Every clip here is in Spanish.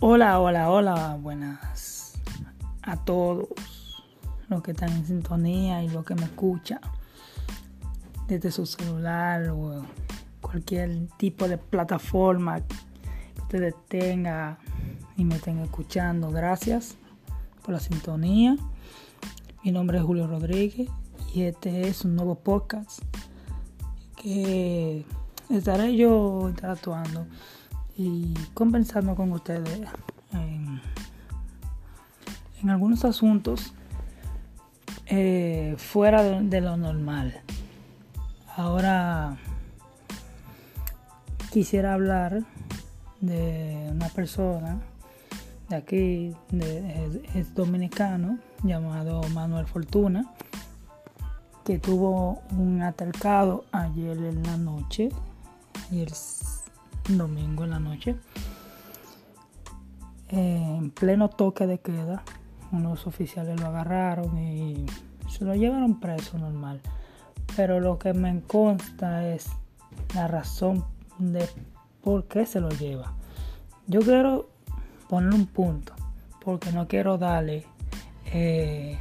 Hola, hola, hola, buenas a todos los que están en sintonía y los que me escuchan desde su celular o cualquier tipo de plataforma que ustedes tengan y me estén escuchando. Gracias por la sintonía. Mi nombre es Julio Rodríguez y este es un nuevo podcast que estaré yo interactuando y conversando con ustedes en, algunos asuntos eh, fuera de, lo normal. Ahora quisiera hablar de una persona de aquí, es, dominicano, llamado Manuel Fortuna, que tuvo un altercado ayer en la noche, y el domingo en la noche, en pleno toque de queda. Unos oficiales lo agarraron y se lo llevaron preso normal. Pero lo que me consta es la razón de por qué se lo lleva. Yo quiero poner un punto, porque no quiero darle eh,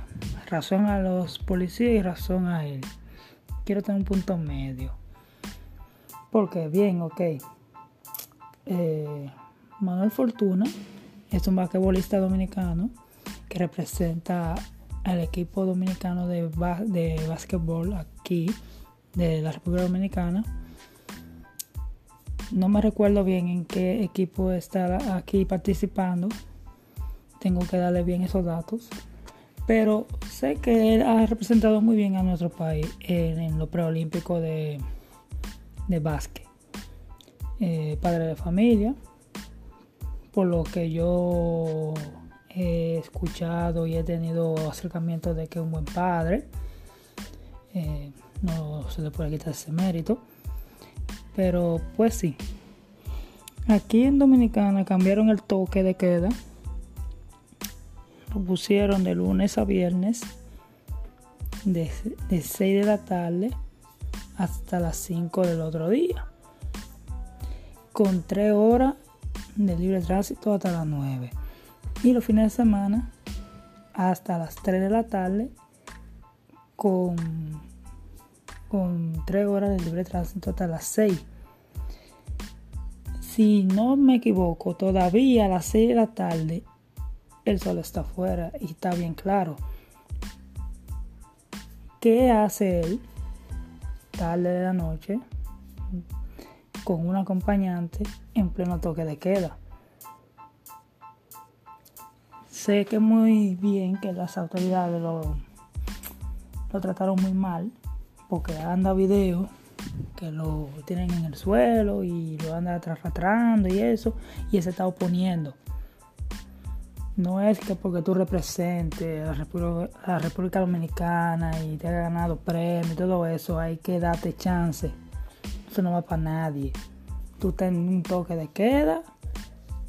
razón a los policías y razón a él. Quiero tener un punto medio. Porque bien, ok, eh, Manuel Fortuna es un basquetbolista dominicano que representa al equipo dominicano de, de básquetbol aquí de la República Dominicana. No me recuerdo bien en qué equipo está aquí participando. Tengo que darle bien esos datos. Pero sé que él ha representado muy bien a nuestro país en, lo preolímpico de, de básquet. Eh, padre de familia, por lo que yo he escuchado y he tenido acercamiento de que es un buen padre. Eh, no se le puede quitar ese mérito. Pero pues sí. Aquí en Dominicana cambiaron el toque de queda. Lo pusieron de lunes a viernes. De, de 6 de la tarde hasta las 5 del otro día con 3 horas de libre tránsito hasta las 9. Y los fines de semana hasta las 3 de la tarde con, con 3 horas de libre tránsito hasta las 6. Si no me equivoco, todavía a las 6 de la tarde el sol está afuera y está bien claro. ¿Qué hace él tarde de la noche? Con un acompañante en pleno toque de queda. Sé que muy bien que las autoridades lo, lo trataron muy mal, porque anda video que lo tienen en el suelo y lo anda arrastrando y eso, y se está oponiendo. No es que porque tú representes a la República, Dominicana y te haya ganado premio y todo eso, hay que darte chance no va para nadie. Tú estás en un toque de queda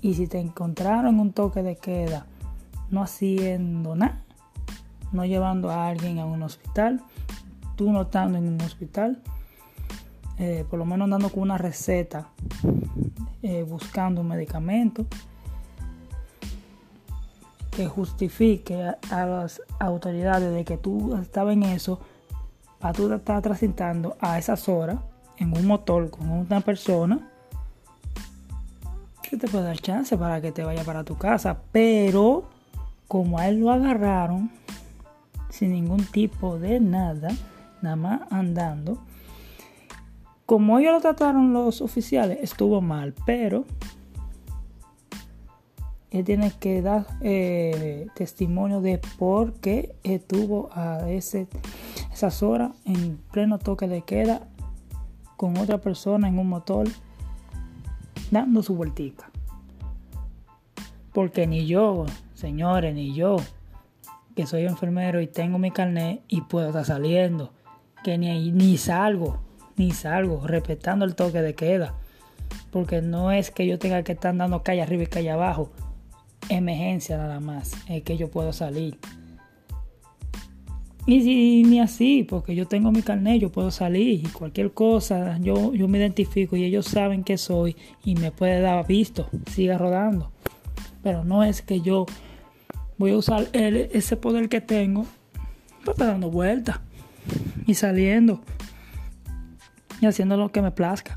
y si te encontraron en un toque de queda no haciendo nada, no llevando a alguien a un hospital, tú no estando en un hospital, eh, por lo menos andando con una receta, eh, buscando un medicamento que justifique a, las autoridades de que tú estabas en eso, para tú estar transitando a esas horas en un motor con una persona, que te puede dar chance para que te vaya para tu casa. Pero como a él lo agarraron sin ningún tipo de nada, nada más andando, como ellos lo trataron los oficiales, estuvo mal, pero él tiene que dar eh, testimonio de por qué estuvo a ese, esas horas en pleno toque de queda con otra persona en un motor dando su vueltica. Porque ni yo, señores, ni yo, que soy enfermero y tengo mi carnet y puedo estar saliendo, que ni, ni salgo, ni salgo, respetando el toque de queda. Porque no es que yo tenga que estar dando calle arriba y calle abajo. Emergencia nada más, es que yo puedo salir. Y, ni así, porque yo tengo mi carnet, yo puedo salir y cualquier cosa, yo, yo me identifico y ellos saben que soy y me puede dar visto, siga rodando. Pero no es que yo voy a usar ese poder que tengo para dando vueltas y saliendo y haciendo lo que me plazca.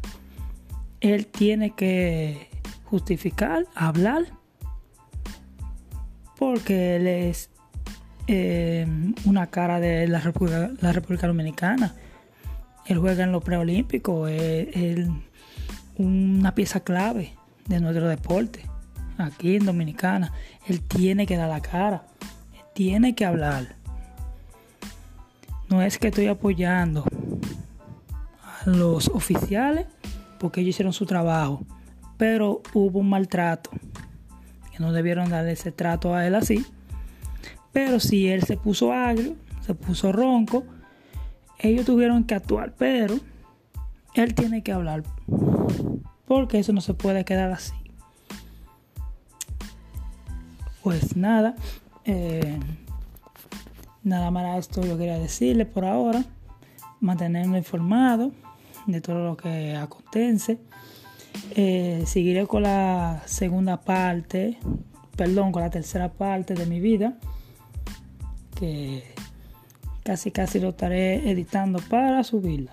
Él tiene que justificar, hablar, porque él es eh, una cara de la República, Dominicana. Él juega en los preolímpicos, es, una pieza clave de nuestro deporte aquí en Dominicana. Él tiene que dar la cara, tiene que hablar. No es que estoy apoyando a los oficiales porque ellos hicieron su trabajo, pero hubo un maltrato. Que no debieron darle ese trato a él así. Pero si él se puso agrio, se puso ronco, ellos tuvieron que actuar, pero él tiene que hablar. Porque eso no se puede quedar así. Pues nada, eh, nada más a esto yo quería decirle por ahora. Mantenerme informado de todo lo que acontece. Eh, seguiré con la segunda parte, perdón, con la tercera parte de mi vida, que casi casi lo estaré editando para subirla.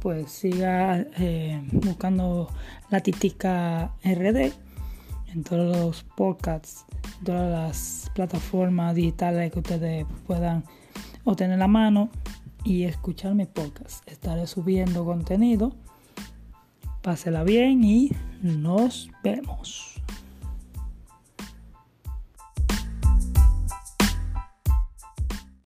Pues siga eh, buscando la Titica RD en todos los podcasts, todas las plataformas digitales que ustedes puedan obtener la mano y escuchar mi podcast. Estaré subiendo contenido. Pásela bien y nos vemos.